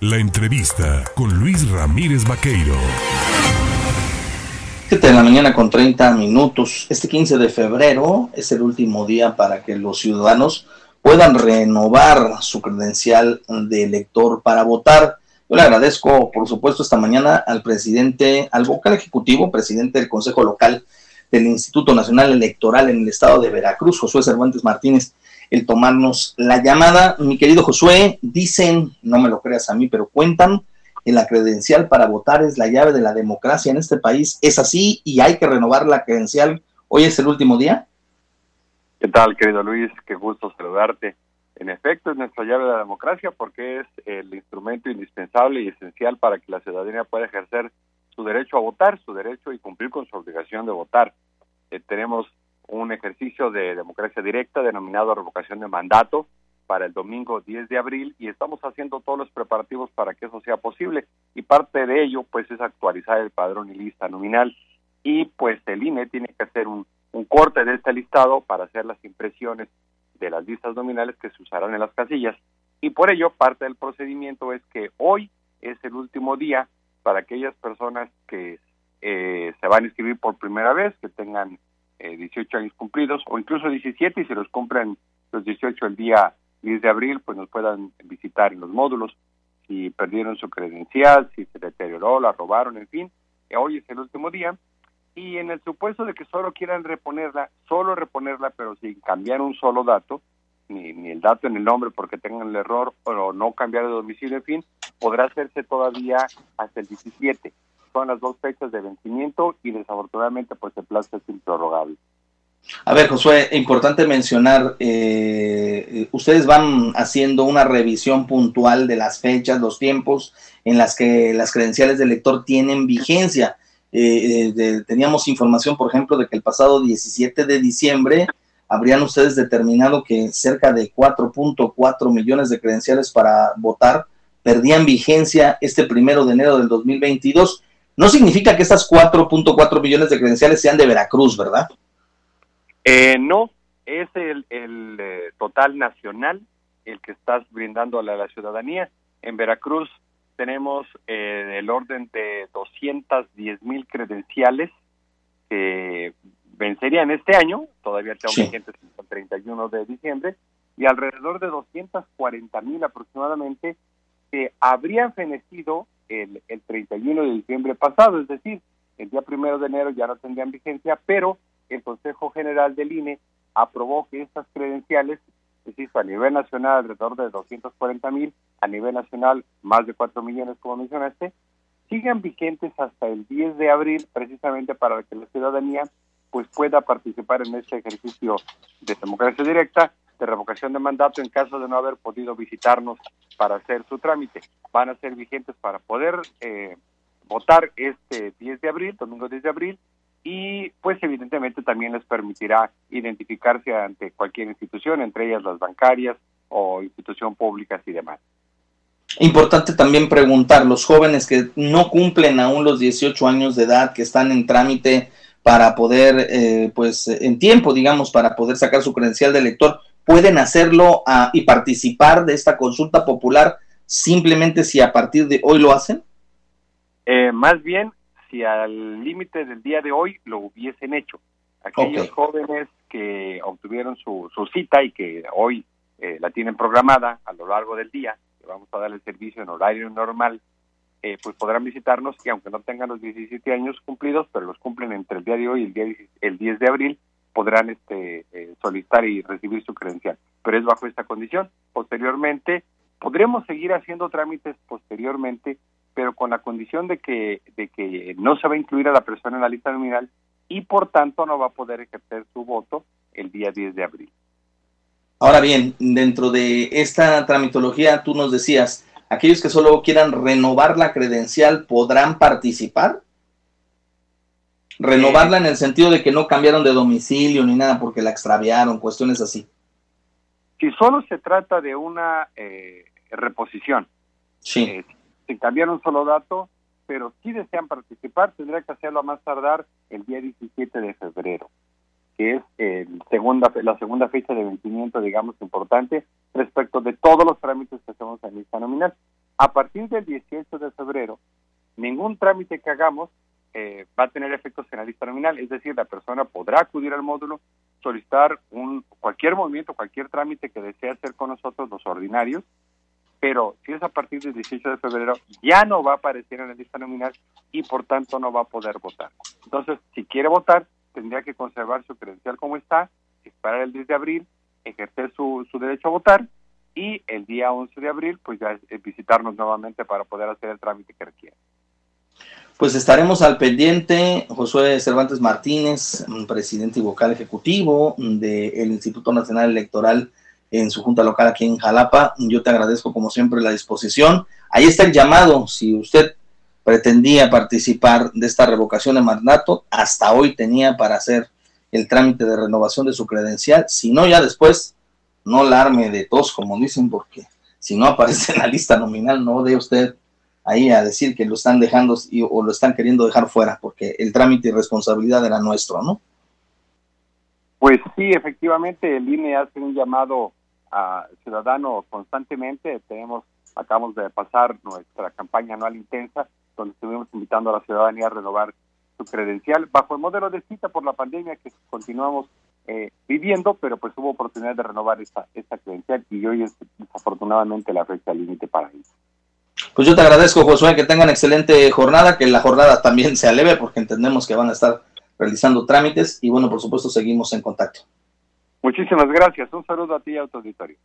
La entrevista con Luis Ramírez Vaqueiro. 7 de la mañana con 30 minutos. Este 15 de febrero es el último día para que los ciudadanos puedan renovar su credencial de elector para votar. Yo le agradezco, por supuesto, esta mañana al presidente, al vocal ejecutivo, presidente del Consejo Local del Instituto Nacional Electoral en el estado de Veracruz, Josué Cervantes Martínez, el tomarnos la llamada. Mi querido Josué, dicen, no me lo creas a mí, pero cuentan que la credencial para votar es la llave de la democracia en este país. ¿Es así y hay que renovar la credencial? ¿Hoy es el último día? ¿Qué tal, querido Luis? Qué gusto saludarte. En efecto, es nuestra llave de la democracia porque es el instrumento indispensable y esencial para que la ciudadanía pueda ejercer su derecho a votar, su derecho y cumplir con su obligación de votar. Eh, tenemos un ejercicio de democracia directa denominado revocación de mandato para el domingo 10 de abril y estamos haciendo todos los preparativos para que eso sea posible. Y parte de ello pues es actualizar el padrón y lista nominal. Y pues el INE tiene que hacer un, un corte de este listado para hacer las impresiones de las listas nominales que se usarán en las casillas. Y por ello parte del procedimiento es que hoy es el último día para aquellas personas que eh, se van a inscribir por primera vez, que tengan eh, 18 años cumplidos o incluso 17 y se los cumplen los 18 el día 10 de abril, pues nos puedan visitar en los módulos. Si perdieron su credencial, si se deterioró, la robaron, en fin, hoy es el último día. Y en el supuesto de que solo quieran reponerla, solo reponerla, pero sin cambiar un solo dato, ni, ni el dato en el nombre porque tengan el error o no cambiar de domicilio, en fin, podrá hacerse todavía hasta el 17. Las dos fechas de vencimiento y desafortunadamente pues el plazo es improrrogable. A ver, Josué, importante mencionar, eh, ustedes van haciendo una revisión puntual de las fechas, los tiempos en las que las credenciales del lector tienen vigencia. Eh, de, teníamos información, por ejemplo, de que el pasado 17 de diciembre habrían ustedes determinado que cerca de 4.4 millones de credenciales para votar perdían vigencia este primero de enero del 2022. No significa que estas 4.4 millones de credenciales sean de Veracruz, ¿verdad? Eh, no, es el, el eh, total nacional el que estás brindando a la, la ciudadanía. En Veracruz tenemos eh, el orden de 210 mil credenciales que vencerían este año, todavía están Sí. vigentes hasta el 31 de diciembre, y alrededor de 240 mil aproximadamente que habrían fenecido el, el 31 de diciembre pasado, es decir, el día primero de enero ya no tendrían vigencia, pero el Consejo General del INE aprobó que estas credenciales, es decir, a nivel nacional alrededor de 240 mil, a nivel nacional más de 4 millones, como mencionaste, sigan vigentes hasta el 10 de abril, precisamente para que la ciudadanía pues pueda participar en este ejercicio de democracia directa, de revocación de mandato en caso de no haber podido visitarnos para hacer su trámite. Van a ser vigentes para poder eh, votar este 10 de abril, domingo 10 de abril, y pues evidentemente también les permitirá identificarse ante cualquier institución, entre ellas las bancarias o institución públicas y demás. Importante también preguntar, los jóvenes que no cumplen aún los 18 años de edad, que están en trámite para poder, eh, pues en tiempo, digamos, para poder sacar su credencial de elector, pueden hacerlo ah, y participar de esta consulta popular simplemente si a partir de hoy lo hacen? Eh, más bien, si al límite del día de hoy lo hubiesen hecho. Aquellos jóvenes que obtuvieron su, su cita y que hoy eh, la tienen programada a lo largo del día, que vamos a dar el servicio en horario normal, eh, pues podrán visitarnos y aunque no tengan los 17 años cumplidos, pero los cumplen entre el día de hoy y el, día, 10 el 10 de abril, podrán este, eh, solicitar y recibir su credencial. Pero es bajo esta condición. Posteriormente, podremos seguir haciendo trámites posteriormente, pero con la condición de que, de que no se va a incluir a la persona en la lista nominal y por tanto no va a poder ejercer su voto el día 10 de abril. Ahora bien, dentro de esta tramitología, tú nos decías, aquellos que solo quieran renovar la credencial podrán participar. Renovarla en el sentido de que no cambiaron de domicilio ni nada porque la extraviaron, cuestiones así. Si solo se trata de una eh, reposición, Sí, eh, sin cambiar un solo dato, pero si desean participar, tendrá que hacerlo a más tardar el día 17 de febrero, que es el segunda, la segunda fecha de vencimiento, digamos, importante respecto de todos los trámites que hacemos en lista nominal. a partir del 18 de febrero, ningún trámite que hagamos eh, va a tener efectos en la lista nominal, es decir, la persona podrá acudir al módulo, solicitar un cualquier movimiento, cualquier trámite que desee hacer con nosotros, los ordinarios, pero si es a partir del 18 de febrero, ya no va a aparecer en la lista nominal y por tanto no va a poder votar. Entonces, si quiere votar, tendría que conservar su credencial como está, esperar el 10 de abril, ejercer su, su derecho a votar y el día 11 de abril, pues ya visitarnos nuevamente para poder hacer el trámite que requiere. Pues estaremos al pendiente, Josué Cervantes Martínez, presidente y vocal ejecutivo del Instituto Nacional Electoral en su junta local aquí en Jalapa. Yo te agradezco como siempre la disposición. Ahí está el llamado, si usted pretendía participar de esta revocación de mandato, hasta hoy tenía para hacer el trámite de renovación de su credencial, si no ya después, no la arme de tos, como dicen, porque si no aparece en la lista nominal, no de usted ahí a decir que lo están dejando o lo están queriendo dejar fuera, porque el trámite y responsabilidad era nuestro, ¿no? Pues sí, efectivamente, el INE hace un llamado a ciudadano constantemente. Tenemos, acabamos de pasar nuestra campaña anual intensa, donde estuvimos invitando a la ciudadanía a renovar su credencial bajo el modelo de cita por la pandemia que continuamos eh, viviendo, pero pues hubo oportunidad de renovar esta, esta credencial y hoy es desafortunadamente la fecha límite para ello. Pues yo te agradezco, Josué, que tengan excelente jornada, que la jornada también se aleve, porque entendemos que van a estar realizando trámites y bueno, por supuesto, seguimos en contacto. Muchísimas gracias. Un saludo a ti y.